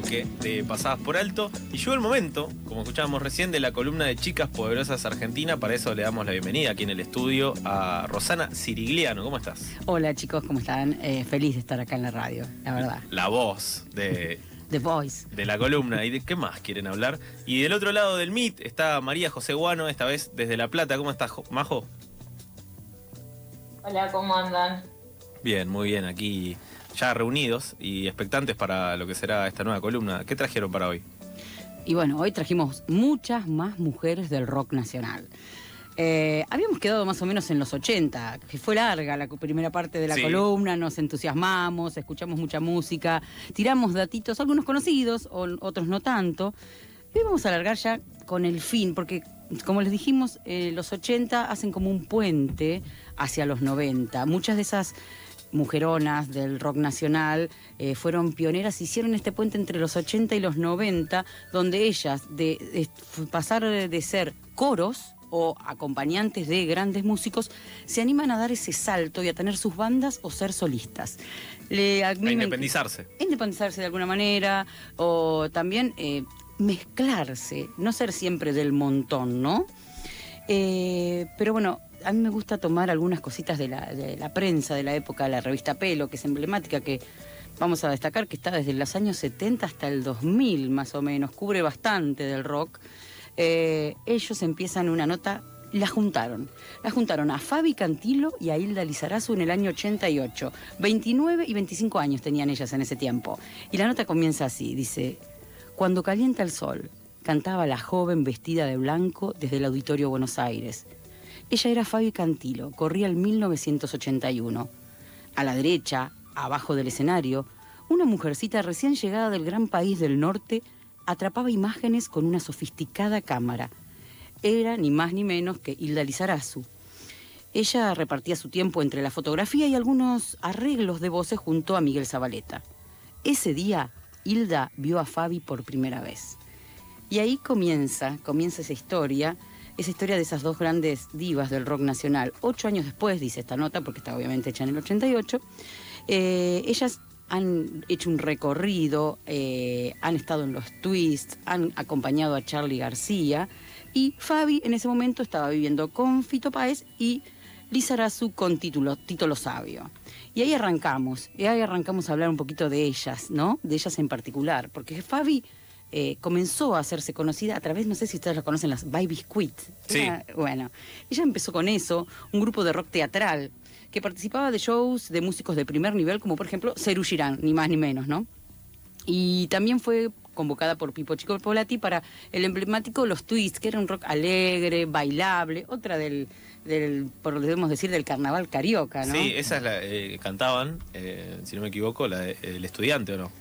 Bloque de Pasadas por Alto y llegó el momento, como escuchábamos recién, de la columna de Chicas Poderosas Argentina. Para eso le damos la bienvenida aquí en el estudio a Rosana Cirigliano. ¿Cómo estás? Hola chicos, ¿cómo están? Eh, feliz de estar acá en la radio, la verdad. La voz de, The Voice. de la columna. ¿Y de qué más quieren hablar? Y del otro lado del MIT está María José Guano, esta vez desde La Plata. ¿Cómo estás, Jo- Majo? Hola, ¿cómo andan? Bien, muy bien, aquí ya reunidos y expectantes para lo que será esta nueva columna. ¿Qué trajeron para hoy? Y bueno, hoy trajimos muchas más mujeres del rock nacional. Eh, habíamos quedado más o menos en los 80, que fue larga la primera parte de la Sí. columna, nos entusiasmamos, escuchamos mucha música, tiramos datitos, algunos conocidos, o- otros no tanto. Y hoy vamos a alargar ya con el fin, porque como les dijimos, eh, los 80 hacen como un puente hacia los 90. Muchas de esas mujeronas del rock nacional eh, fueron pioneras, hicieron este puente entre los 80 y los 90, donde ellas, de, de pasar de ser coros o acompañantes de grandes músicos, se animan a dar ese salto y a tener sus bandas o ser solistas. Le, a me- independizarse. independizarse de alguna manera o también eh, mezclarse, no ser siempre del montón, ¿no? Eh, pero bueno, a mí me gusta tomar algunas cositas de la, prensa de la época la revista Pelo, que es emblemática, que vamos a destacar que está desde los años 70 hasta el 2000 más o menos, cubre bastante del rock. Eh, ellos empiezan una nota, la juntaron. La juntaron a Fabi Cantilo y a Hilda Lizarazu en el año 88. 29 y 25 años tenían ellas en ese tiempo. Y la nota comienza así, dice, cuando calienta el sol, cantaba la joven vestida de blanco desde el Auditorio Buenos Aires. Ella era Fabi Cantilo, corría el 1981. A la derecha, abajo del escenario, una mujercita recién llegada del gran país del norte atrapaba imágenes con una sofisticada cámara. Era ni más ni menos que Hilda Lizarazu. Ella repartía su tiempo entre la fotografía y algunos arreglos de voces junto a Miguel Zabaleta. Ese día, Hilda vio a Fabi por primera vez. Y ahí comienza, comienza esa historia, esa historia de esas dos grandes divas del rock nacional. Ocho años después, dice esta nota, porque está obviamente hecha en el 88, eh, ellas han hecho un recorrido, eh, han estado en los twists, han acompañado a Charlie García y Fabi en ese momento estaba viviendo con Fito Páez y Lizarazu con título, Tito lo Sabio. Y ahí arrancamos, y ahí arrancamos a hablar un poquito de ellas, ¿no? De ellas en particular, porque Fabi eh, comenzó a hacerse conocida a través, no sé si ustedes la conocen, las Baby Biscuit. Sí. Era- bueno, ella empezó con eso, un grupo de rock teatral, que participaba de shows de músicos de primer nivel, como por ejemplo Ceru Girán, ni más ni menos, ¿no? Y también fue convocada por Pipo Chico Polati para el emblemático Los Twists, que era un rock alegre, bailable, otra del, del podemos decir, del carnaval carioca, ¿no? Sí, esas la, eh, cantaban, eh, si no me equivoco, la de- el estudiante, ¿o no?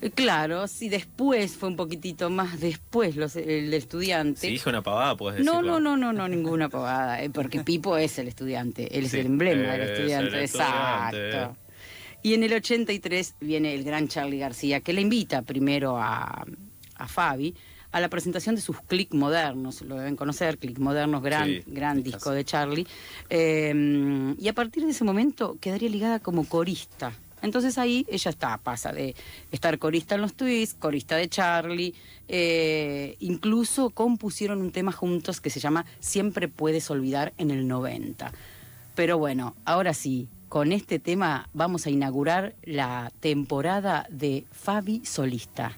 Eh, Claro, sí, después fue un poquitito más después los, el estudiante. Si dije una pavada, puedes. No, no, no, no, no, ninguna pavada, eh, porque Pipo es el estudiante, él es Sí, el emblema del es estudiante, el exacto. Y en el 83 viene el gran Charlie García, que le invita primero a, a Fabi a la presentación de sus click modernos, lo deben conocer, click modernos, gran, Sí, gran disco de Charlie. Eh, y a partir de ese momento quedaría ligada como corista. Entonces ahí ella está, pasa de estar corista en los twists, corista de Charlie, eh, incluso compusieron un tema juntos que se llama Siempre puedes olvidar en el 90. Pero bueno, ahora sí, con este tema vamos a inaugurar la temporada de Fabi Solista.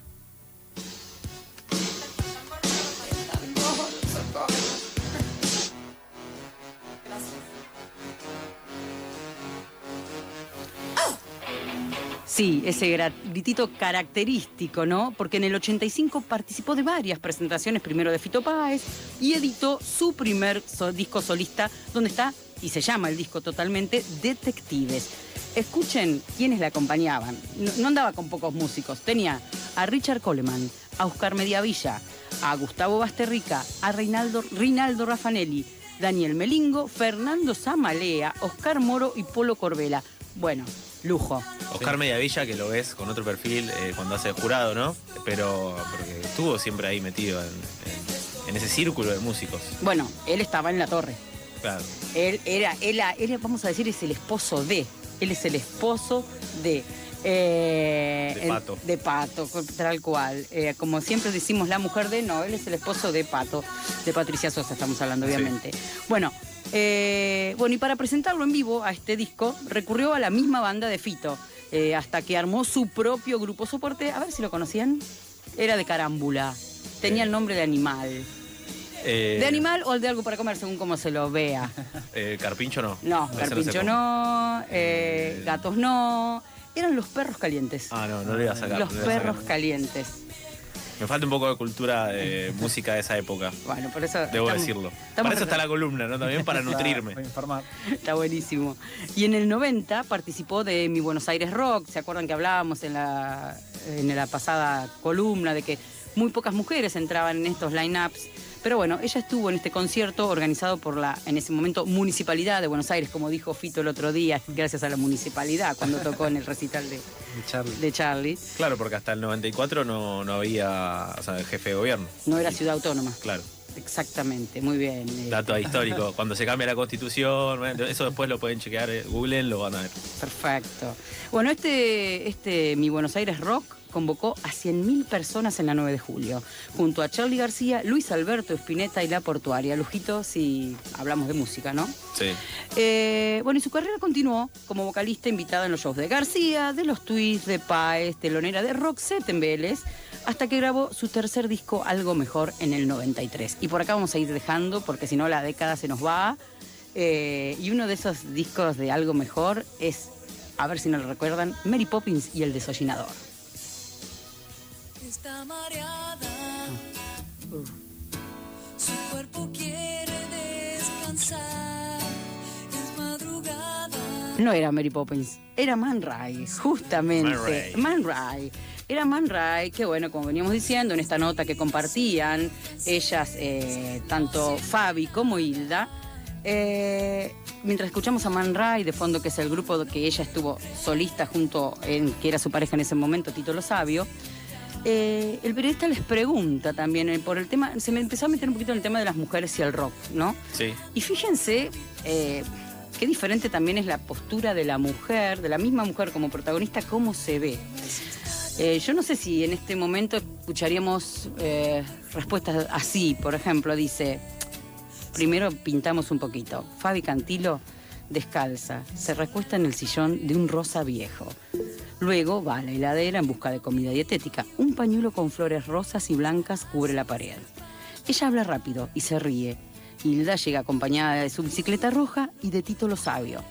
Sí, ese gritito característico, ¿no? Porque en el 85 participó de varias presentaciones, primero de Fito Páez, y editó su primer disco solista, donde está, y se llama el disco totalmente, Detectives. Escuchen quiénes la acompañaban. No, no andaba con pocos músicos. Tenía a Richard Coleman, a Oscar Mediavilla, a Gustavo Basterrica, a Reinaldo, Rinaldo Raffanelli, Daniel Melingo, Fernando Zamalea, Oscar Moro y Polo Corbela. Bueno, lujo. Oscar Mediavilla, que lo ves con otro perfil eh, cuando hace jurado, ¿no? Pero porque estuvo siempre ahí metido en, en- en ese círculo de músicos. Bueno, él estaba en la torre. Claro. Él era, él, él, vamos a decir, es el esposo de. Él es el esposo de. eh, De Pato. de Pato, tal cual. Eh, como siempre decimos, la mujer de, no, él es el esposo de Pato, de Patricia Sosa, estamos hablando, Sí. obviamente. Bueno, eh, bueno, y para presentarlo en vivo a este disco, recurrió a la misma banda de Fito, eh, hasta que armó su propio grupo soporte. A ver si lo conocían. Era de carámbula. Tenía el nombre de animal. Eh, De animal o de algo para comer, según como se lo vea. eh, Carpincho no. No, Ese carpincho no, eh, gatos no. Eran los perros calientes. Ah, no, no le iba a sacar. los no sacar. perros calientes. Me falta un poco de cultura de música de esa época. Bueno, por eso. Debo estamos- decirlo. estamos Para eso está la columna, ¿no? También para nutrirme. Para informar. Está buenísimo. Y en el 90 participó de Mi Buenos Aires Rock. ¿Se acuerdan que hablábamos en la, en la pasada columna de que muy pocas mujeres entraban en estos line-ups? Pero bueno, ella estuvo en este concierto organizado por la, en ese momento, Municipalidad de Buenos Aires, como dijo Fito el otro día, gracias a la municipalidad, cuando tocó en el recital de, De Charlie. de Charlie. Claro, porque hasta el 94 no, no había o sea, jefe de gobierno. No era ciudad autónoma. Claro. Exactamente, muy bien. eh, Dato histórico. Cuando se cambia la constitución, bueno, eso después lo pueden chequear, eh, googlen, lo van a ver. Perfecto. Bueno, este, este Mi Buenos Aires Rock convocó a 100.000 personas en la 9 de julio, junto a Charlie García, Luis Alberto Espineta y La Portuaria. Lujito, si hablamos de música, ¿no? Sí. Eh, bueno, y su carrera continuó como vocalista invitada en los shows de García, de los Twists, de Paez, telonera de Roxette en Vélez, hasta que grabó su tercer disco, Algo Mejor, en el 93. Y por acá vamos a ir dejando, porque si no la década se nos va. Eh, y uno de esos discos de Algo Mejor es, a ver si no lo recuerdan, Mary Poppins y el desollinador. Está mareada, su cuerpo quiere descansar, es madrugada. No era Mary Poppins, era Man Ray, justamente. Man Ray. Man Ray. Era Man Ray, que bueno, como veníamos diciendo en esta nota que compartían ellas, eh, tanto Fabi como Hilda, eh, mientras escuchamos a Man Ray de fondo, que es el grupo que ella estuvo solista junto, en, que era su pareja en ese momento, Tito Lo Sabio, eh, el periodista les pregunta también eh, por el tema, se me empezó a meter un poquito en el tema de las mujeres y el rock, ¿no? Sí. Y fíjense eh, qué diferente también es la postura de la mujer, de la misma mujer como protagonista, cómo se ve. Yo no sé si en este momento escucharíamos respuestas así. Por ejemplo, dice, primero pintamos un poquito. Fabi Cantilo descalza, se recuesta en el sillón de un rosa viejo. Luego va a la heladera en busca de comida dietética. Un pañuelo con flores rosas y blancas cubre la pared. Ella habla rápido y se ríe. Hilda llega acompañada de su bicicleta roja y de Tito lo sabio.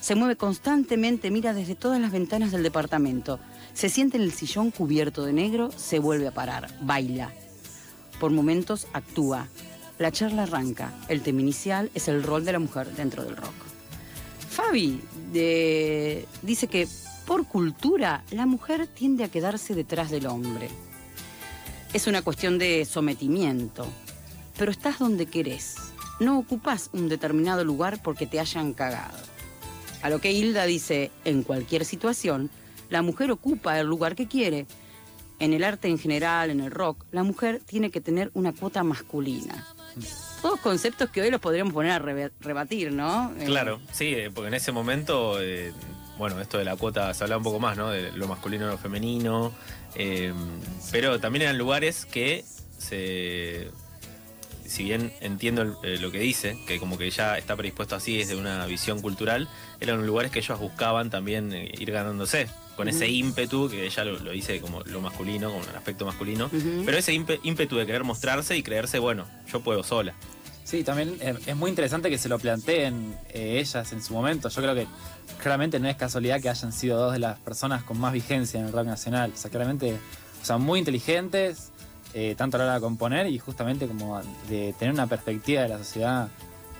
Se mueve constantemente, mira desde todas las ventanas del departamento. Se siente en el sillón cubierto de negro, se vuelve a parar, baila. Por momentos actúa. La charla arranca. El tema inicial es el rol de la mujer dentro del rock. Fabi dice que por cultura la mujer tiende a quedarse detrás del hombre. Es una cuestión de sometimiento, pero estás donde querés. No ocupás un determinado lugar porque te hayan cagado. A lo que Hilda dice, en cualquier situación, la mujer ocupa el lugar que quiere. En el arte en general, en el rock, la mujer tiene que tener una cuota masculina. Todos conceptos que hoy los podríamos poner a rebatir, ¿no? Eh, Claro, sí, eh, porque en ese momento, eh, bueno, esto de la cuota se hablaba un poco más, ¿no? De lo masculino y lo femenino. eh, pero también eran lugares que se. Si bien entiendo lo que dice, que como que ya está predispuesto así desde una visión cultural, eran lugares que ellos buscaban también ir ganándose, con ese ímpetu, que ella lo, lo dice como lo masculino, como el aspecto masculino, pero ese ímpe- ímpetu de querer mostrarse y creerse, bueno, yo puedo sola. Sí, también eh, es muy interesante que se lo planteen eh, ellas en su momento. Yo creo que claramente no es casualidad que hayan sido dos de las personas con más vigencia en el rock nacional. O sea, claramente, o sea, muy inteligentes, eh, tanto a la hora de componer y justamente como de tener una perspectiva de la sociedad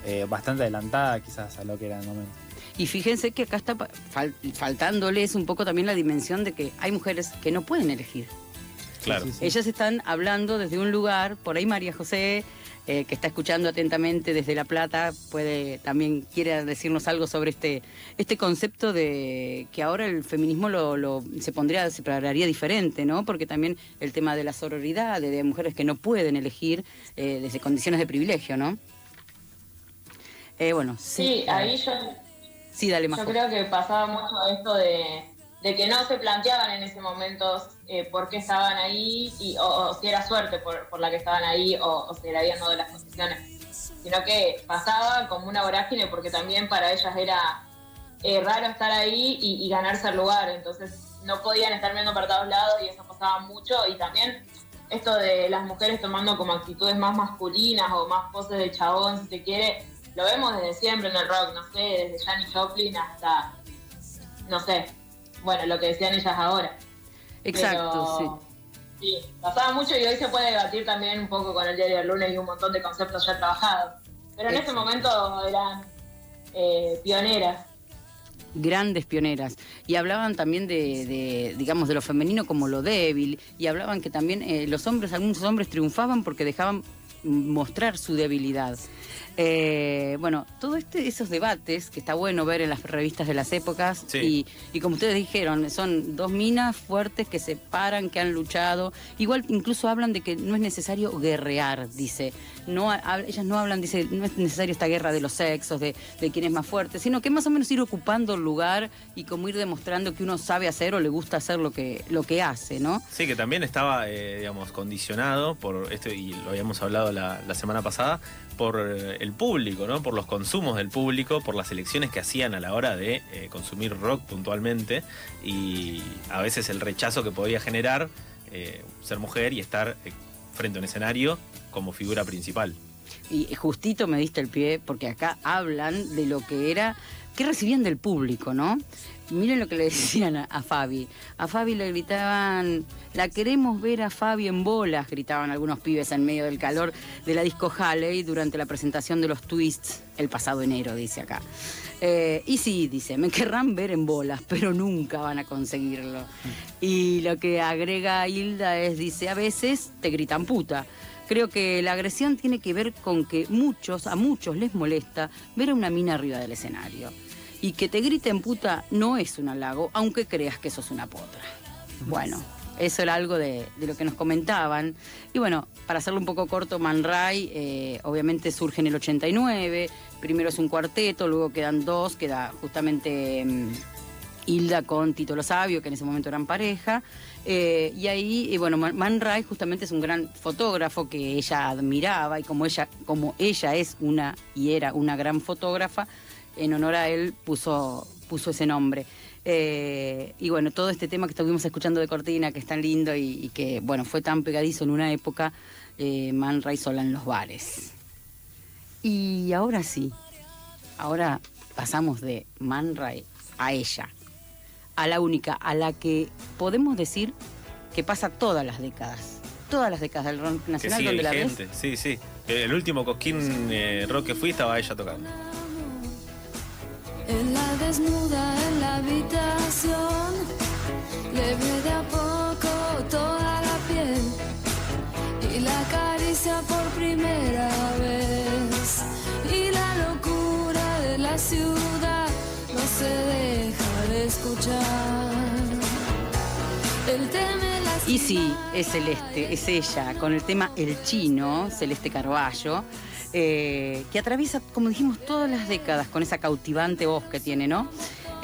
eh, bastante adelantada quizás a lo que era el momento. Y fíjense que acá está fal- faltándoles un poco también la dimensión de que hay mujeres que no pueden elegir. Claro. Sí, sí, sí. Ellas están hablando desde un lugar, por ahí María José, eh, que está escuchando atentamente desde La Plata, puede también quiere decirnos algo sobre este, este concepto de que ahora el feminismo lo, lo- se pondría, se pararía diferente, ¿no? Porque también el tema de la sororidad, de, de mujeres que no pueden elegir eh, desde condiciones de privilegio, ¿no? Eh, bueno, Sí, ahí yo, Sí, dale, yo Majo. creo que pasaba mucho esto de, de que no se planteaban en ese momento eh, por qué estaban ahí y, o, o si era suerte por, por la que estaban ahí o, o si le habían dado las posiciones, sino que pasaba como una vorágine porque también para ellas era eh, raro estar ahí y, y ganarse el lugar, entonces no podían estar viendo para todos lados y eso pasaba mucho y también esto de las mujeres tomando como actitudes más masculinas o más poses de chabón, si se quiere, lo vemos desde siempre en el rock, no sé, desde Janis Joplin hasta, no sé, bueno, lo que decían ellas ahora. Exacto, Pero, sí. pasaba mucho y hoy se puede debatir también un poco con el diario del lunes y un montón de conceptos ya trabajados. Pero en ese momento eran eh, pioneras. grandes pioneras y hablaban también de, de, digamos de lo femenino como lo débil y hablaban que también eh, los hombres algunos hombres triunfaban porque dejaban mostrar su debilidad Eh, bueno todos este, esos debates que está bueno ver en las revistas de las épocas Sí. y, y como ustedes dijeron son dos minas fuertes que se paran que han luchado. Igual incluso hablan de que no es necesario guerrear dice. No ha- ellas no hablan dice no es necesario esta guerra de los sexos de, de quién es más fuerte sino que más o menos ir ocupando el lugar y como ir demostrando que uno sabe hacer o le gusta hacer lo que lo que hace no Sí, que también estaba, eh, digamos, condicionado por esto, y lo habíamos hablado la, la semana pasada, por eh, el público, ¿no? Por los consumos del público, por las elecciones que hacían a la hora de eh, consumir rock puntualmente, y a veces el rechazo que podía generar eh, ser mujer y estar frente a un escenario como figura principal. Y justito me diste el pie porque acá hablan de lo que era, que recibían del público, ¿no? Miren lo que le decían a, Fabi. A Fabi le gritaban, la queremos ver a Fabi en bolas, gritaban algunos pibes en medio del calor de la disco Halley durante la presentación de los Twists el pasado enero, dice acá. Eh, y sí, dice, me querrán ver en bolas, pero nunca van a conseguirlo. Y lo que agrega Hilda es, dice, a veces te gritan puta. Creo que la agresión tiene que ver con que muchos, a muchos les molesta ver a una mina arriba del escenario. Y que te griten puta no es un halago, aunque creas que sos una potra. Bueno, eso era algo de, lo que nos comentaban. Y bueno, para hacerlo un poco corto, Man Ray eh, obviamente surge en el 89. Primero es un cuarteto, luego quedan dos, queda justamente mm, Hilda con Tito Lo Sabio, que en ese momento eran pareja. Eh, y ahí, y bueno, Man Ray justamente es un gran fotógrafo que ella admiraba y como ella, como ella es una y era una gran fotógrafa, en honor a él puso, puso ese nombre. Eh, y bueno, todo este tema que estuvimos escuchando de Cortina, que es tan lindo y, y que, bueno, fue tan pegadizo en una época, eh, Man Ray sola en los bares. Y ahora sí, ahora pasamos de Man Ray a ella, a la única, a la que podemos decir que pasa todas las décadas. Todas las décadas del rock Que nacional sigue donde la ves. sí, sí. El último cosquín eh, rock que fui estaba ella tocando. En la desnuda en la habitación, le ve de a poco toda la piel y la acaricia por primera vez. Y la locura de la ciudad no se deja de escuchar. Él teme las Y sí, es Celeste, es ella, con el tema El Chino, Celeste Carballo, eh, que atraviesa, como dijimos, todas las décadas con esa cautivante voz que tiene, ¿no?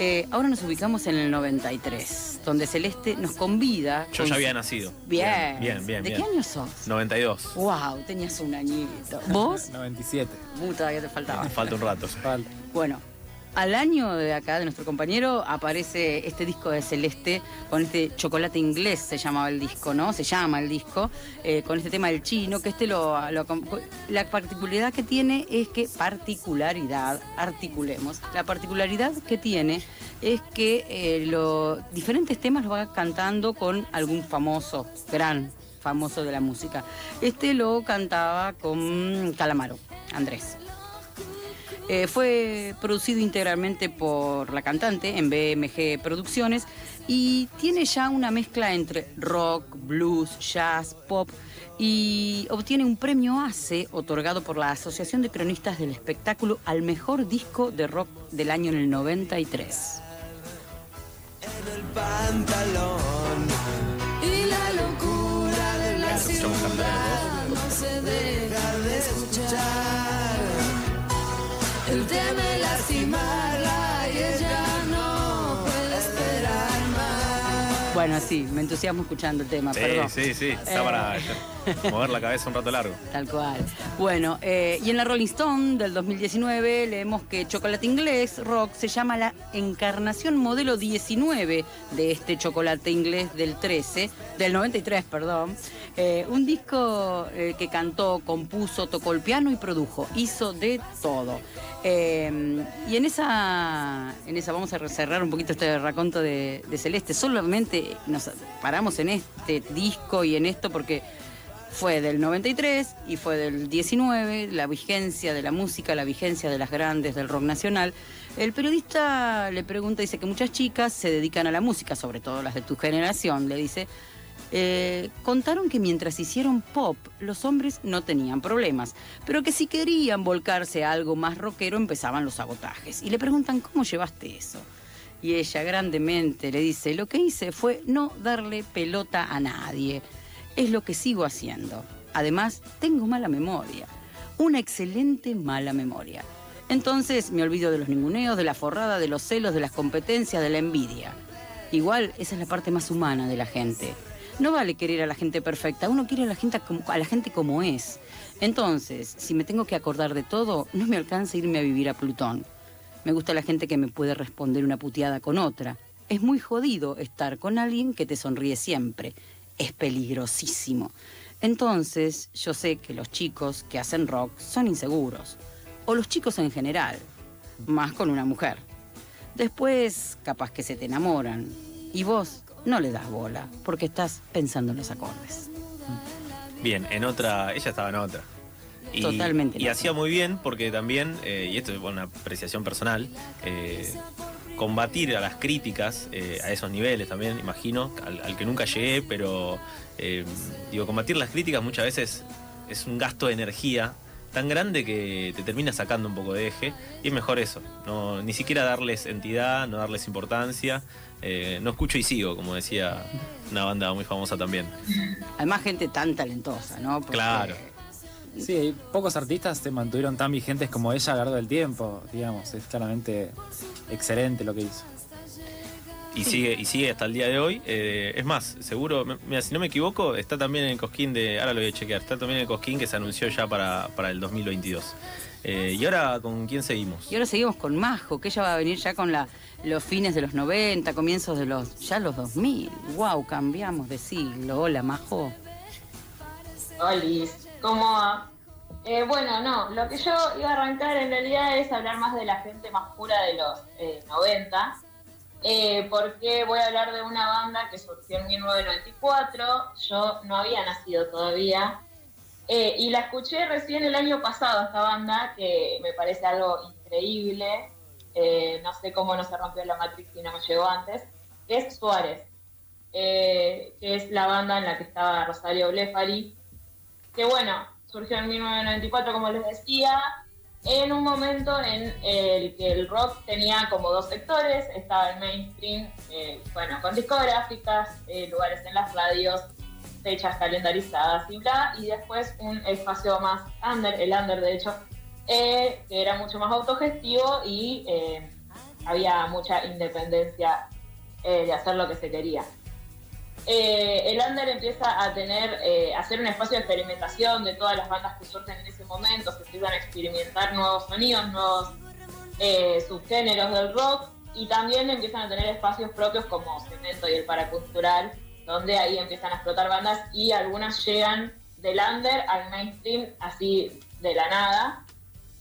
Eh, ahora nos ubicamos en el 93, donde Celeste nos convida. Yo con- ya había nacido. Bien. Bien, bien, ¿De bien. qué año sos? 92. Wow, tenías un añito. ¿Vos? 97. Uh, todavía te faltaba. Falta un rato. Falta. Bueno, al año de acá, de nuestro compañero, aparece este disco de Celeste con este chocolate inglés, se llamaba el disco, ¿no? Se llama el disco, eh, con este tema del chino, que este lo, lo- La particularidad que tiene es que, particularidad, articulemos, la particularidad que tiene es que eh, los diferentes temas los va cantando con algún famoso, gran famoso de la música. Este lo cantaba con Calamaro, Andrés. Eh, fue producido integralmente por la cantante en BMG Producciones y tiene ya una mezcla entre rock, blues, jazz, pop y obtiene un premio ACE otorgado por la Asociación de Cronistas del Espectáculo al mejor disco de rock del año en el 93. Y la locura de la ciudad no se deja de escuchar. Él teme lastimarla y ella no puede esperar más. Bueno, sí, me entusiasmo escuchando el tema, Sí, perdón. sí, sí. Está Eh. para mover la cabeza un rato largo. Tal cual. Bueno, eh, y en la Rolling Stone del 2019 leemos que Chocolate Inglés Rock se llama la encarnación modelo 19 de este chocolate inglés del 13, del 93, perdón. Eh, un disco eh, que cantó, compuso, tocó el piano y produjo. Hizo de todo. Y en esa, en esa vamos a cerrar un poquito este raconto de Celeste. Solamente nos paramos en este disco y en esto porque fue del 93 y fue del 19, la vigencia de la música, la vigencia de las grandes del rock nacional. El periodista le pregunta, dice que muchas chicas se dedican a la música, sobre todo las de tu generación, le dice, eh, contaron que mientras hicieron pop, los hombres no tenían problemas, pero que si querían volcarse a algo más rockero empezaban los sabotajes. Y le preguntan, ¿cómo llevaste eso? Y ella grandemente le dice, lo que hice fue no darle pelota a nadie. Es lo que sigo haciendo. Además, tengo mala memoria. Una excelente mala memoria. Entonces me olvido de los ninguneos, de la forrada, de los celos, de las competencias, de la envidia. Igual, esa es la parte más humana de la gente. No vale querer a la gente perfecta, uno quiere a la gente como, a la gente como es. Entonces, si me tengo que acordar de todo, no me alcanza irme a vivir a Plutón. Me gusta la gente que me puede responder una puteada con otra. Es muy jodido estar con alguien que te sonríe siempre. Es peligrosísimo. Entonces, yo sé que los chicos que hacen rock son inseguros. O los chicos en general. Más con una mujer. Después, capaz que se te enamoran. Y vos no le das bola, porque estás pensando en los acordes. Bien, en otra, ella estaba en otra. Y, Totalmente en Y hacía muy bien porque también, eh, y esto es una apreciación personal, eh, combatir a las críticas eh, a esos niveles también, imagino, al, al que nunca llegué, pero eh, digo, combatir las críticas muchas veces es un gasto de energía tan grande que te termina sacando un poco de eje y es mejor eso, no, ni siquiera darles entidad, no darles importancia, eh, no escucho y sigo, como decía una banda muy famosa también. Además, gente tan talentosa, ¿no? Porque- Claro. Sí, pocos artistas se mantuvieron tan vigentes como ella a lo largo del tiempo, digamos. Es claramente excelente lo que hizo. Y sigue, y sigue hasta el día de hoy. Eh, es más, seguro, mira, si no me equivoco, está también en el Cosquín de. Ahora lo voy a chequear. Está también en el Cosquín que se anunció ya para, para el 2022. Eh, y ahora, ¿con quién seguimos? Y ahora seguimos con Majo, que ella va a venir ya con la, los fines de los 90, comienzos de los ya los 2000. ¡Wow! Cambiamos de siglo. Hola, Majo. Olis, ¿cómo va? Eh, bueno, no, lo que yo iba a arrancar en realidad es hablar más de la gente más pura de los eh, 90, eh, porque voy a hablar de una banda que surgió en 1994, yo no había nacido todavía, eh, y la escuché recién el año pasado, esta banda, que me parece algo increíble, eh, no sé cómo no se rompió la Matrix y no me llegó antes, es Suárez, que es la banda en la que estaba Rosario Blefari, que bueno, surgió en 1994, como les decía, en un momento en el que el rock tenía como dos sectores, estaba el mainstream, eh, bueno, con discográficas, eh, lugares en las radios, fechas calendarizadas y bla, y después un espacio más under, el under de hecho, eh, que era mucho más autogestivo y había mucha independencia de hacer lo que se quería eh, el under empieza a tener, eh, a ser un espacio de experimentación de todas las bandas que surgen en ese momento, se empiezan a experimentar nuevos sonidos, nuevos eh, subgéneros del rock y también empiezan a tener espacios propios como Cemento y el Paracultural, donde ahí empiezan a explotar bandas y algunas llegan del under al mainstream así de la nada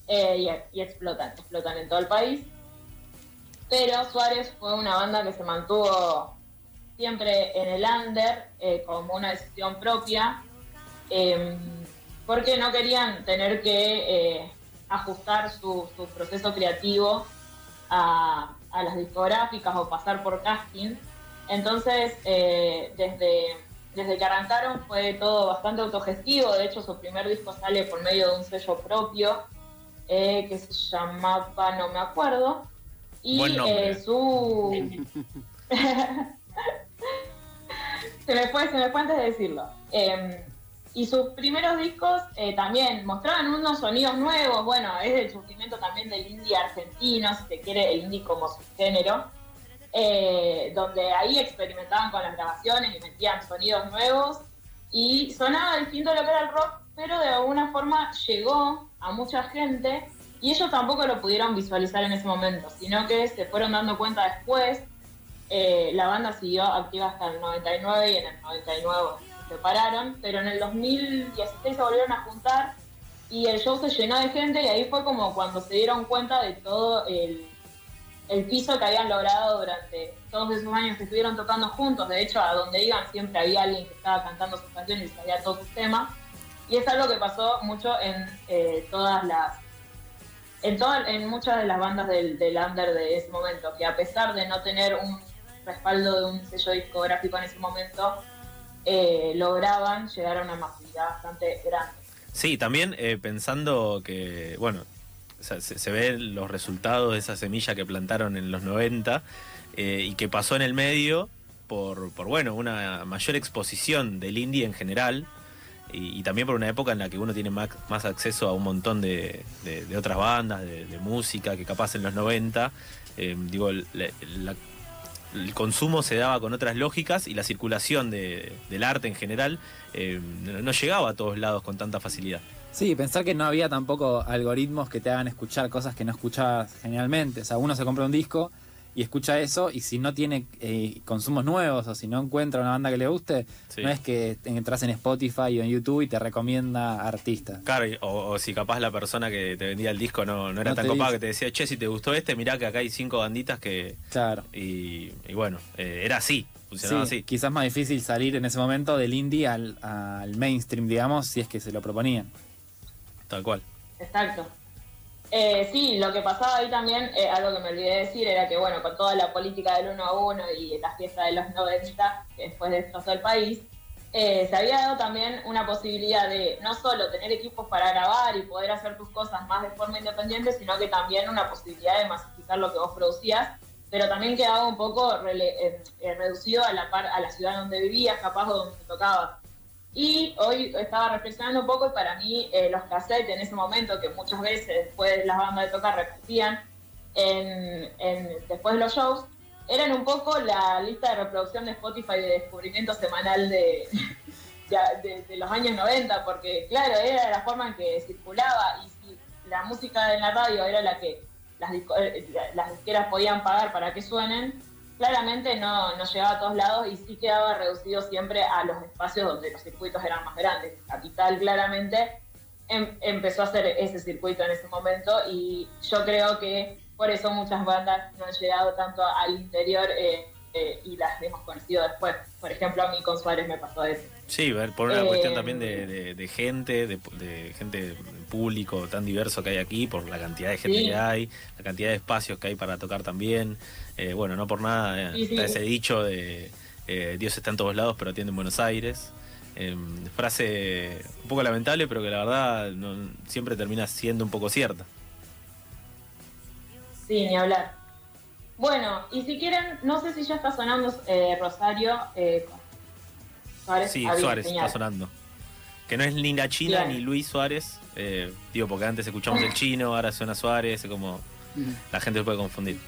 y, y explotan, explotan en todo el país. Pero Suárez fue una banda que se mantuvo siempre en el under eh, como una decisión propia, eh, porque no querían tener que eh, ajustar su, su proceso creativo a, a las discográficas o pasar por casting. Entonces, eh, desde, desde que arrancaron fue todo bastante autogestivo. De hecho, su primer disco sale por medio de un sello propio eh, que se llamaba, no me acuerdo. Y Buen eh, su. se me fue, se me fue antes de decirlo. Eh, y sus primeros discos eh, también mostraban unos sonidos nuevos. Bueno, es el surgimiento también del indie argentino, si se quiere, el indie como su género. eh, donde ahí experimentaban con las grabaciones y metían sonidos nuevos. Y sonaba distinto a lo que era el rock, pero de alguna forma llegó a mucha gente y ellos tampoco lo pudieron visualizar en ese momento, sino que se fueron dando cuenta después. Eh, la banda siguió activa hasta el 99 y en el 99 se separaron, pero en el 2016 se volvieron a juntar y el show se llenó de gente y ahí fue como cuando se dieron cuenta de todo el, el piso que habían logrado durante todos esos años que estuvieron tocando juntos. De hecho, a donde iban siempre había alguien que estaba cantando sus canciones y sabía todos sus temas. Y es algo que pasó mucho en eh, todas las en, todas- en muchas de las bandas del under de ese momento, que a pesar de no tener un respaldo de un sello discográfico en ese momento, eh, lograban llegar a una masividad bastante grande. Sí, también eh, pensando que, bueno, se, se ven los resultados de esa semilla que plantaron en los 90 eh, y que pasó en el medio por, por, bueno, una mayor exposición del indie en general y, también por una época en la que uno tiene más, más acceso a un montón de, de- otras bandas, de, de música, que capaz en los 90, eh, digo, la- la- el consumo se daba con otras lógicas y la circulación de- del arte en general eh, no llegaba a todos lados con tanta facilidad. Sí, pensar que no había tampoco algoritmos que te hagan escuchar cosas que no escuchabas generalmente. O sea, uno se compra un disco y escucha eso y si no tiene eh, consumos nuevos o si no encuentra una banda que le guste, Sí. no es que entras en Spotify o en YouTube y te recomienda artistas. Claro, o, o si capaz la persona que te vendía el disco no, no era No tan copada dice. que te decía, che, si te gustó este, mirá que acá hay cinco banditas que... Claro. Y, y bueno, eh, era así, funcionaba Sí, así. quizás más difícil salir en ese momento del indie al, al mainstream, digamos, si es que se lo proponían. Tal cual. Exacto. Eh, sí, lo que pasaba ahí también, eh, algo que me olvidé de decir, era que bueno, con toda la política del uno a uno y la fiesta de los 90, que después destrozó el país, eh, se había dado también una posibilidad de no solo tener equipos para grabar y poder hacer tus cosas más de forma independiente, sino que también una posibilidad de masificar lo que vos producías, pero también quedaba un poco eh, eh, reducido a la, par- a la ciudad donde vivías, capaz o donde tocabas. Y hoy estaba reflexionando un poco y para mí eh, los cassettes en ese momento, que muchas veces después las bandas de tocar repetían en, en- después de los shows, eran un poco la lista de reproducción de Spotify de descubrimiento semanal de, de, los años 90, porque claro, era la forma en que circulaba y si la música en la radio era la que las, eh, las disqueras podían pagar para que suenen, claramente no, no llegaba a todos lados y sí quedaba reducido siempre a los espacios donde los circuitos eran más grandes. Capital claramente em- empezó a hacer ese circuito en ese momento y yo creo que por eso muchas bandas no han llegado tanto al interior eh, eh, y las hemos conocido después. Por ejemplo, a mí con Suárez me pasó eso. Sí, por una Eh, cuestión también de, de- de gente, de, de gente público tan diverso que hay aquí, por la cantidad de gente Sí. que hay, la cantidad de espacios que hay para tocar también. Eh, bueno, no por nada eh, Sí, sí. está ese dicho de eh, Dios está en todos lados, pero atiende en Buenos Aires. Eh, frase un poco lamentable, pero que la verdad no- siempre termina siendo un poco cierta. Sí, ni hablar. Bueno, y si quieren, no sé si ya está sonando eh, Rosario. Eh, Suárez, Sí, Suárez señal. está sonando. Que no es ni la China Bien. ni Luis Suárez. eh, digo, porque antes escuchamos el chino, ahora suena Suárez, como la gente se puede confundir.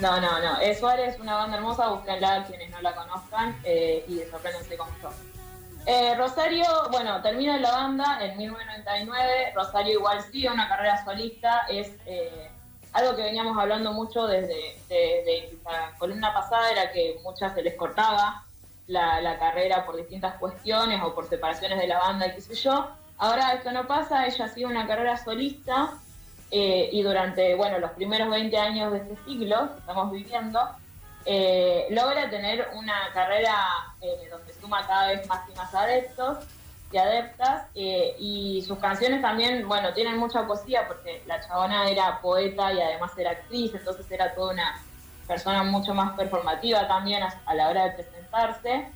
No, no, no. Eh, Suárez es una banda hermosa, búsquenla quienes no la conozcan eh, y sorpréndanse como yo. Eh, Rosario, bueno, termina la banda en 1999. Rosario igual sigue una carrera solista. Es eh, algo que veníamos hablando mucho desde de- de la columna pasada, era que muchas se les cortaba la, la carrera por distintas cuestiones o por separaciones de la banda y qué sé yo. Ahora esto no pasa, ella sigue una carrera solista eh, y durante bueno, los primeros 20 años de este siglo que estamos viviendo, eh, logra tener una carrera eh, donde suma cada vez más y más adeptos y adeptas. eh, y sus canciones también, bueno, tienen mucha poesía porque la chabona era poeta y además era actriz, entonces era toda una persona mucho más performativa también a, la hora de presentarse.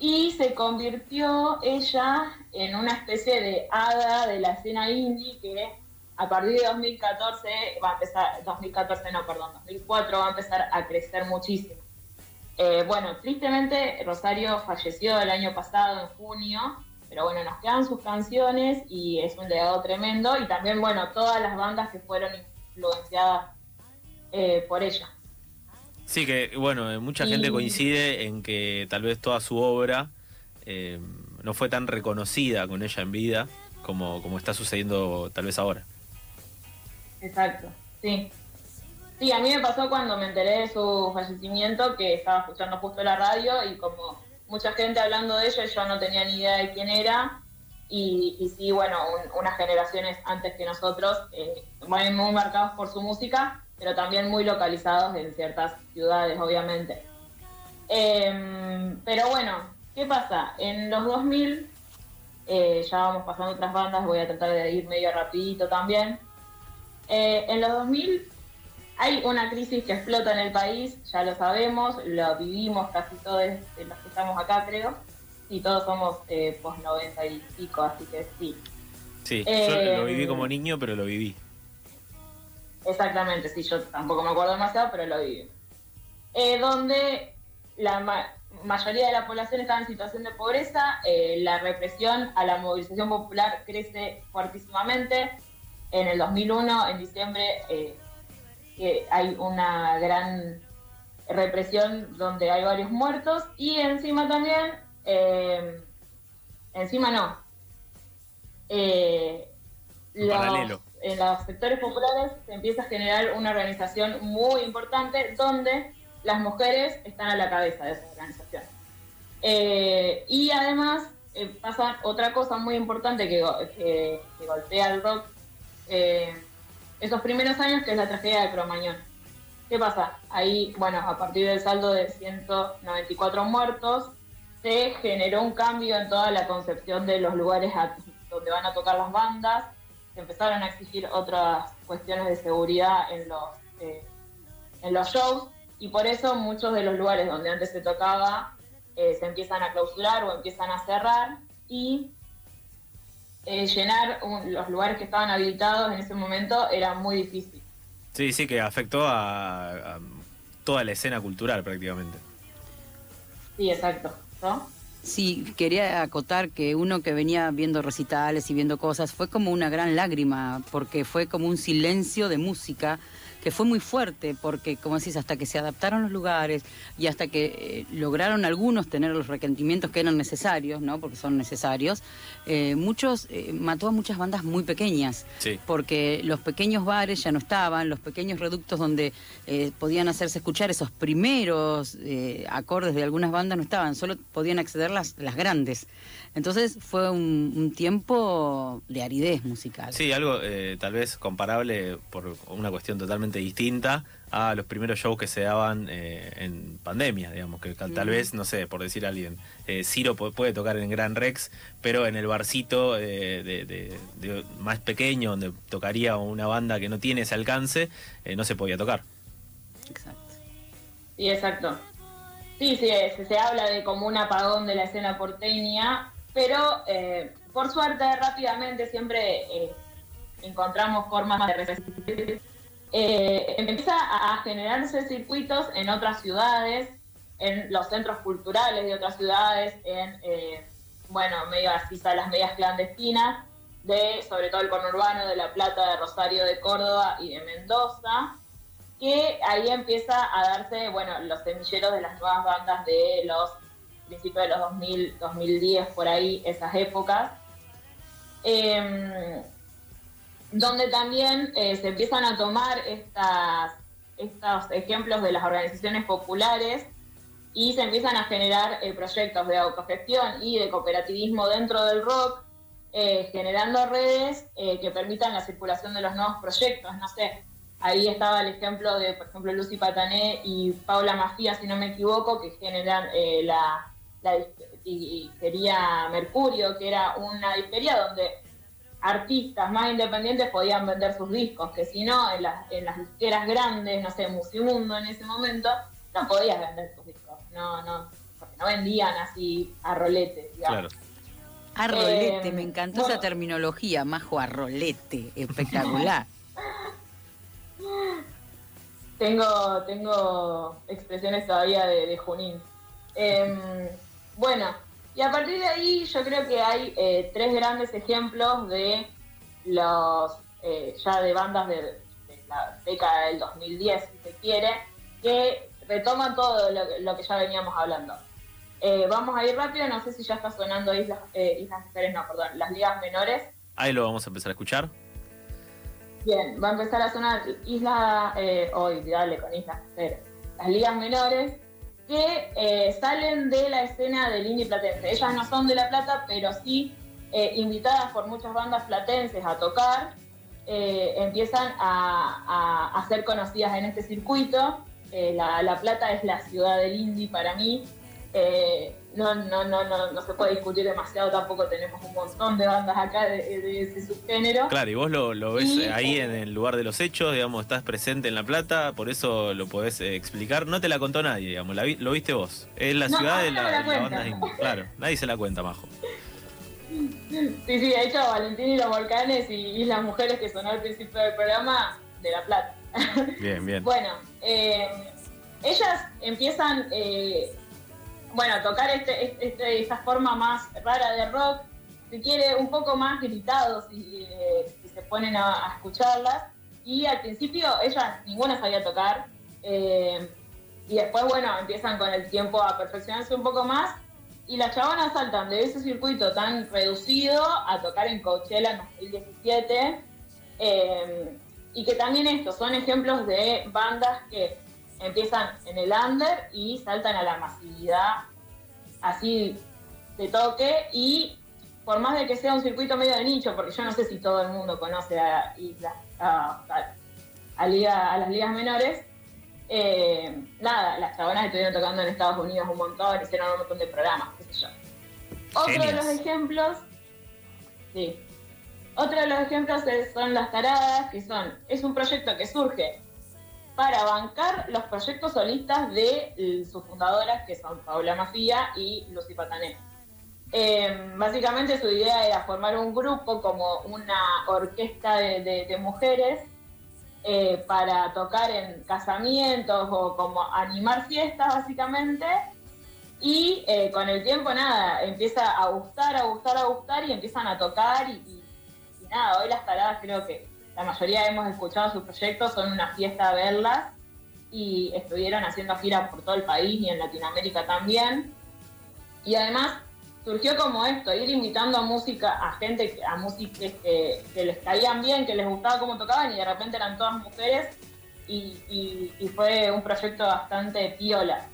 Y se convirtió ella en una especie de hada de la escena indie que a partir de 2014 va a empezar, 2014 no, perdón, 2004 va a empezar a crecer muchísimo. Eh, bueno, tristemente Rosario falleció el año pasado, en junio, pero bueno, nos quedan sus canciones y es un legado tremendo y también, bueno, todas las bandas que fueron influenciadas eh, por ella. Sí, que bueno, eh, mucha Y- gente coincide en que tal vez toda su obra eh, no fue tan reconocida con ella en vida como, como está sucediendo tal vez ahora. Exacto, sí. Sí, a mí me pasó cuando me enteré de su fallecimiento que estaba escuchando justo la radio y como mucha gente hablando de ella, yo no tenía ni idea de quién era. Y, y sí, bueno, un- unas generaciones antes que nosotros, eh, muy, muy marcados por su música, pero también muy localizados en ciertas ciudades, obviamente. Em, pero bueno, ¿qué pasa? En los 2000, eh, ya vamos pasando otras bandas, voy a tratar de ir medio rapidito también. Eh, en los 2000 hay una crisis que explota en el país, ya lo sabemos, lo vivimos casi todos los que estamos acá, creo, y todos somos eh, post 90 y pico, así que sí. Sí, Eh, yo lo viví como niño, pero lo viví. Exactamente, sí, yo tampoco me acuerdo demasiado, pero lo viví. Eh, donde la ma- mayoría de la población está en situación de pobreza, eh, la represión a la movilización popular crece fuertísimamente. En el 2001, en diciembre, eh, que hay una gran represión donde hay varios muertos y encima también, eh, encima no, eh, paralelo. En los sectores populares se empieza a generar una organización muy importante donde las mujeres están a la cabeza de esa organización. Eh, y además eh, pasa otra cosa muy importante que, que- que golpea al rock eh, esos primeros años, que es la tragedia de Cromañón. ¿Qué pasa? Ahí, bueno, a partir del saldo de 194 muertos, se generó un cambio en toda la concepción de los lugares a- donde van a tocar las bandas, se empezaron a exigir otras cuestiones de seguridad en los, eh, en los shows, y por eso muchos de los lugares donde antes se tocaba eh, se empiezan a clausurar o empiezan a cerrar, y eh, llenar un- los lugares que estaban habilitados en ese momento era muy difícil. Sí, sí, que afectó a, a toda la escena cultural prácticamente. Sí, exacto. ¿no? Sí, quería acotar que uno que venía viendo recitales y viendo cosas fue como una gran lágrima, porque fue como un silencio de música que fue muy fuerte, porque como decís, hasta que se adaptaron los lugares y hasta que eh, lograron algunos tener los requerimientos que eran necesarios, ¿no? Porque son necesarios, eh, muchos, eh, mató a muchas bandas muy pequeñas Sí. porque los pequeños bares ya no estaban, los pequeños reductos donde podían hacerse escuchar esos primeros acordes de algunas bandas no estaban, solo podían acceder las, las grandes. Entonces fue un, un tiempo de aridez musical. Sí, algo eh, tal vez comparable por una cuestión totalmente distinta a los primeros shows que se daban eh, en pandemia, digamos, que tal vez, no sé, por decir a alguien, eh, Ciro pu- puede tocar en Gran Rex, pero en el barcito eh, de, de- de más pequeño, donde tocaría una banda que no tiene ese alcance, eh, no se podía tocar. Exacto. Sí, exacto. Sí, sí, se, se habla de como un apagón de la escena porteña, pero eh, por suerte rápidamente siempre eh, encontramos formas de resistir. Eh, empieza a generarse circuitos en otras ciudades, en los centros culturales de otras ciudades, en, bueno, medio así salas medias clandestinas, de sobre todo el conurbano de La Plata, de Rosario, de Córdoba y de Mendoza que ahí empieza a darse, bueno, los semilleros de las nuevas bandas de los principios de los 2000, 2010, por ahí, esas épocas, Em, donde también eh, se empiezan a tomar estas, estos ejemplos de las organizaciones populares y se empiezan a generar eh, proyectos de autogestión y de cooperativismo dentro del rock, eh, generando redes que permitan la circulación de los nuevos proyectos. No sé, ahí estaba el ejemplo de, por ejemplo, Lucy Patané y Paula Mafía, si no me equivoco, que generan la la dis- y sería Mercurio, que era una disquería donde artistas más independientes podían vender sus discos, que si no, en las, en las disqueras grandes, no sé, Musimundo en ese momento, no podías vender tus discos, no, no, porque no vendían así a rolete, digamos. Claro. Arrolete, Eh, me encantó bueno. esa terminología, majo arrolete, espectacular. Tengo, tengo expresiones todavía de, de Junín. Em, bueno, y a partir de ahí yo creo que hay eh, tres grandes ejemplos de los eh, ya de bandas de, de la década del 2010, si se quiere, que retoman todo lo, lo que ya veníamos hablando. Eh, vamos a ir rápido, no sé si ya está sonando Islas, eh, Islas Mujeres, no, perdón, las ligas menores. Ahí lo vamos a empezar a escuchar. Bien, va a empezar a sonar Isla, eh, hoy, dale con Islas Mujeres, las ligas menores, que eh, salen de la escena del indie platense. Ellas no son de La Plata, pero sí eh, invitadas por muchas bandas platenses a tocar, eh, empiezan a, ser conocidas en este circuito. La, La Plata es la ciudad del indie para mí. No, no, no, no, no se puede discutir demasiado, tampoco tenemos un montón de bandas acá de, de ese subgénero. Claro, y vos lo, lo ves Y- eh, ahí en el lugar de los hechos, digamos, estás presente en La Plata, por eso lo podés eh, explicar. No te la contó nadie, digamos, la vi- lo viste vos. Es la No, ciudad de la, la banda indie. Claro, nadie se la cuenta, Majo. Sí, sí, de hecho Valentín y los volcanes y Islas Mujeres que sonó al principio del programa de La Plata. Bien, bien. Bueno, eh, ellas empiezan, eh, bueno, tocar este, este- esta forma más rara de rock, si quiere, un poco más gritado si, eh, si se ponen a, a escucharlas. Y al principio ellas ninguna sabía tocar. eh, y después, bueno, empiezan con el tiempo a perfeccionarse un poco más. Y las chabonas saltan de ese circuito tan reducido a tocar en Coachella en 2017. eh, y que también estos son ejemplos de bandas que empiezan en el under y saltan a la masividad así de toque y por más de que sea un circuito medio de nicho, porque yo no sé si todo el mundo conoce a, Isla- a, a- a liga- a las ligas menores, eh, nada, las chabonas estuvieron tocando en Estados Unidos un montón, hicieron un montón de programas, qué sé yo. Otro de los ejemplos, sí, otro de los ejemplos es- son las taradas, que son, es un proyecto que surge para bancar los proyectos solistas de eh, sus fundadoras, que son Paula Mafía y Lucy Patané. Eh, básicamente su idea era formar un grupo como una orquesta de, mujeres eh, para tocar en casamientos o como animar fiestas básicamente. Y eh, con el tiempo nada, empieza a gustar, a gustar, a gustar y empiezan a tocar y, y- y nada, hoy las taradas creo que la mayoría hemos escuchado sus proyectos, son una fiesta verlas y estuvieron haciendo giras por todo el país y en Latinoamérica también. Y además surgió como esto, ir invitando a música, a gente, a músicos que, les caían bien, que les gustaba cómo tocaban y de repente eran todas mujeres y, fue un proyecto bastante piola.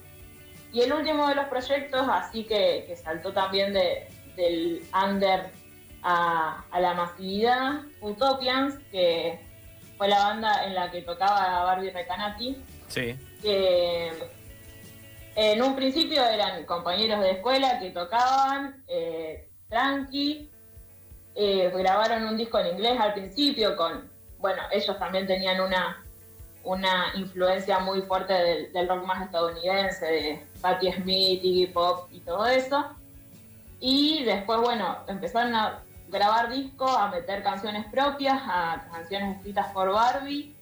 Y el último de los proyectos, así que, que saltó también de- del under a, a la masividad, Utopians, que fue la banda en la que tocaba Barbie Recanati, Sí. que en un principio eran compañeros de escuela que tocaban eh, tranqui, eh, grabaron un disco en inglés al principio con, bueno, ellos también tenían una, una influencia muy fuerte del, del rock más estadounidense, de Patti Smith, Iggy Pop y todo eso. Y después, bueno, empezaron a grabar discos, a meter canciones propias, a canciones escritas por Barbie.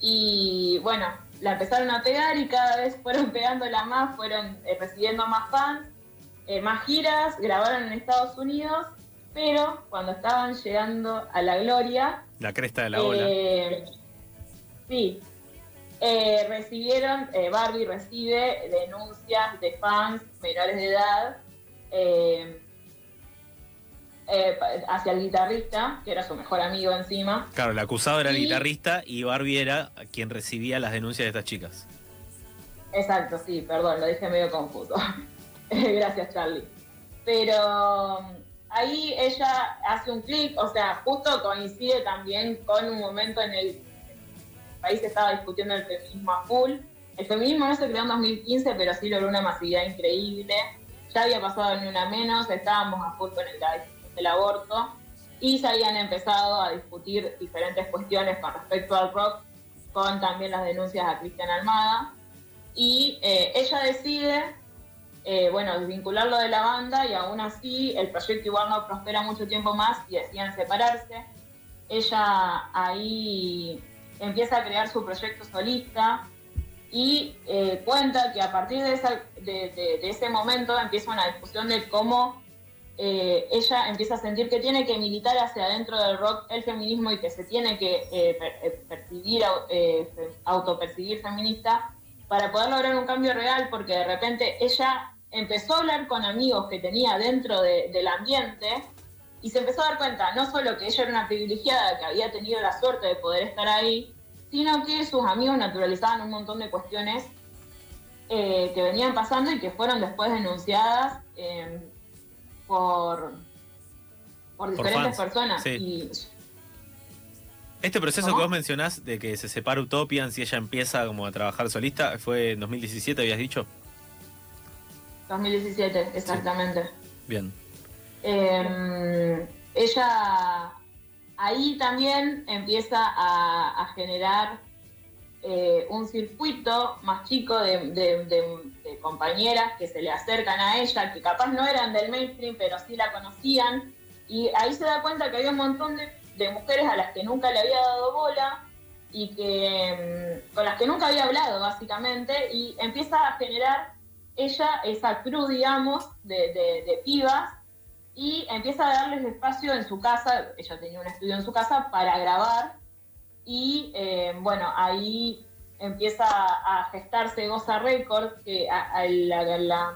Y bueno, la empezaron a pegar y cada vez fueron pegándola más, fueron eh, recibiendo más fans, eh, más giras, grabaron en Estados Unidos, pero cuando estaban llegando a la gloria, La cresta de la ola. eh, sí, eh, recibieron, eh, Barbie recibe denuncias de fans menores de edad eh, eh, hacia el guitarrista, que era su mejor amigo encima. Claro, el acusado era el guitarrista y Barbie era quien recibía las denuncias de estas chicas. Exacto, sí, perdón, lo dije medio confuso. Gracias, Charlie. Pero um, ahí ella hace un clic, o sea, justo coincide también con un momento en el, el país estaba discutiendo el feminismo a full. El feminismo no se creó en 2015, pero sí logró una masividad increíble. ya había pasado ni una menos, estábamos a full con el, el aborto y se habían empezado a discutir diferentes cuestiones con respecto al rock, con también las denuncias a Cristian Almada. Y eh, ella decide, eh, bueno, desvincularlo de la banda y aún así el proyecto igual no prospera mucho tiempo más y deciden separarse. Ella ahí empieza a crear su proyecto solista y eh, cuenta que a partir de, esa- de- de- de ese momento empieza una discusión de cómo eh, ella empieza a sentir que tiene que militar hacia adentro del rock el feminismo y que se tiene que eh, per- eh, percibir, eh, autopercibir feminista para poder lograr un cambio real, porque de repente ella empezó a hablar con amigos que tenía dentro de- del ambiente y se empezó a dar cuenta no solo que ella era una privilegiada, que había tenido la suerte de poder estar ahí, sino que sus amigos naturalizaban un montón de cuestiones que venían pasando y que fueron después denunciadas por, por diferentes personas. sí. Y Este proceso ¿Cómo? que vos mencionás de que se separa Utopian si ella empieza como a trabajar solista, fue en 2017, habías dicho. 2017, exactamente. Bien. Eh, ella ahí también empieza a, a generar eh, un circuito más chico de, de- compañeras que se le acercan a ella, que capaz no eran del mainstream, pero sí la conocían. Y ahí se da cuenta que había un montón de, mujeres a las que nunca le había dado bola y que mm, con las que nunca había hablado, básicamente, y empieza a generar ella esa cruz, digamos, de pibas y empieza a darles espacio en su casa, ella tenía un estudio en su casa para grabar y eh, bueno, ahí empieza a gestarse Goza Records, que a- la, la-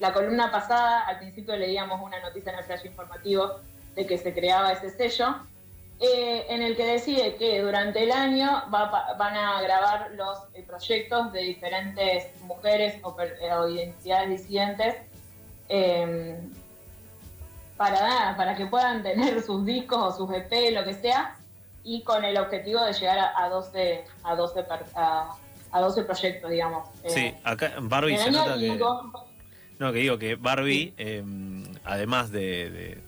la columna pasada al principio leíamos una noticia en el flash informativo de que se creaba ese sello, eh, en el que decide que durante el año van a grabar los eh, proyectos de diferentes mujeres o, o identidades disidentes para para que puedan tener sus discos o sus EP, lo que sea, y con el objetivo de llegar a, a 12, a 12, per- a, a 12 proyectos, digamos. Eh, Sí, acá Barbie se nota que. No, que digo que Barbie, eh, además de, de-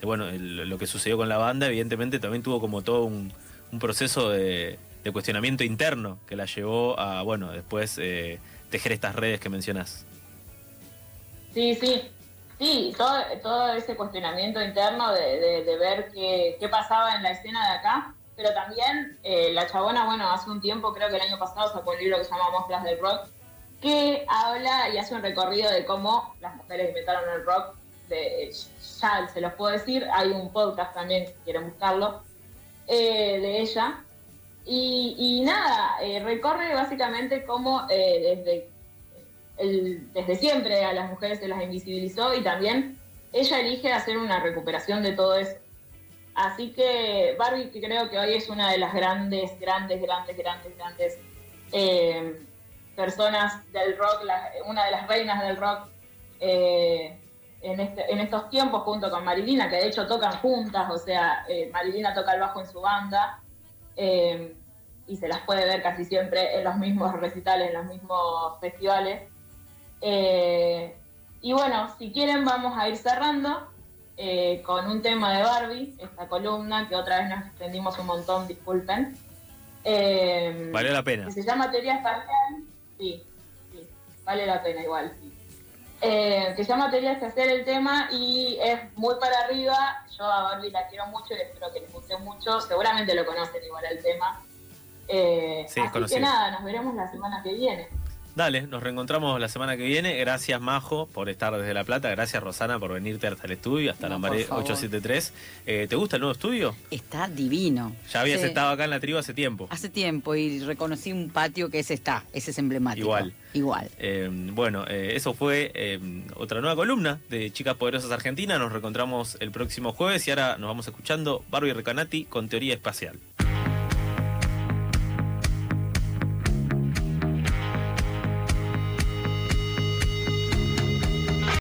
de, bueno, el- lo que sucedió con la banda, evidentemente también tuvo como todo un, un proceso de, de cuestionamiento interno que la llevó a, bueno, después eh, tejer estas redes que mencionás. Sí, sí, sí, todo, todo ese cuestionamiento interno de, de- de ver qué, qué pasaba en la escena de acá, pero también eh, la chabona, bueno, hace un tiempo, creo que el año pasado sacó un libro que se llama Mostras del Rock, que habla y hace un recorrido de cómo las mujeres inventaron el rock, ya se los puedo decir, hay un podcast también, si quieren buscarlo, eh, de ella. Y, nada, eh, recorre básicamente cómo desde desde siempre a las mujeres se las invisibilizó y también ella elige hacer una recuperación de todo eso. Así que Barbie que creo que hoy es una de las grandes, grandes, grandes, grandes, grandes eh, personas del rock, una de las reinas del rock eh, en, este- estos tiempos junto con Marilina, que de hecho tocan juntas, o sea, eh, Marilina toca el bajo en su banda y se las puede ver casi siempre en los mismos recitales, en los mismos festivales. Y bueno, si quieren vamos a ir cerrando eh, con un tema de Barbie, esta columna, que otra vez nos extendimos un montón, disculpen. Eh, Valió la pena. que se llama Teoría Espacial. Sí, sí, vale la pena igual. sí. Eh, que se llama Teoría Espacial el tema y es muy para arriba. Yo a Barbie la quiero mucho y espero que les guste mucho. Seguramente lo conocen igual el tema. Eh, Sí, así conocido. que nada, nos veremos la semana que viene. Dale, nos reencontramos la semana que viene. Gracias, Majo, por estar desde La Plata. Gracias, Rosana, por venirte hasta el estudio, hasta No, la favor. 873. Eh, ¿Te gusta el nuevo estudio? Está divino. Ya habías Sí. estado acá en la tribu hace tiempo. Hace tiempo y reconocí un patio que ese está, ese es emblemático. Igual. Igual. Eh, bueno, eh, eso fue eh, otra nueva columna de Chicas Poderosas Argentina. Nos reencontramos el próximo jueves y ahora nos vamos escuchando Barbie Recanati con Teoría Espacial.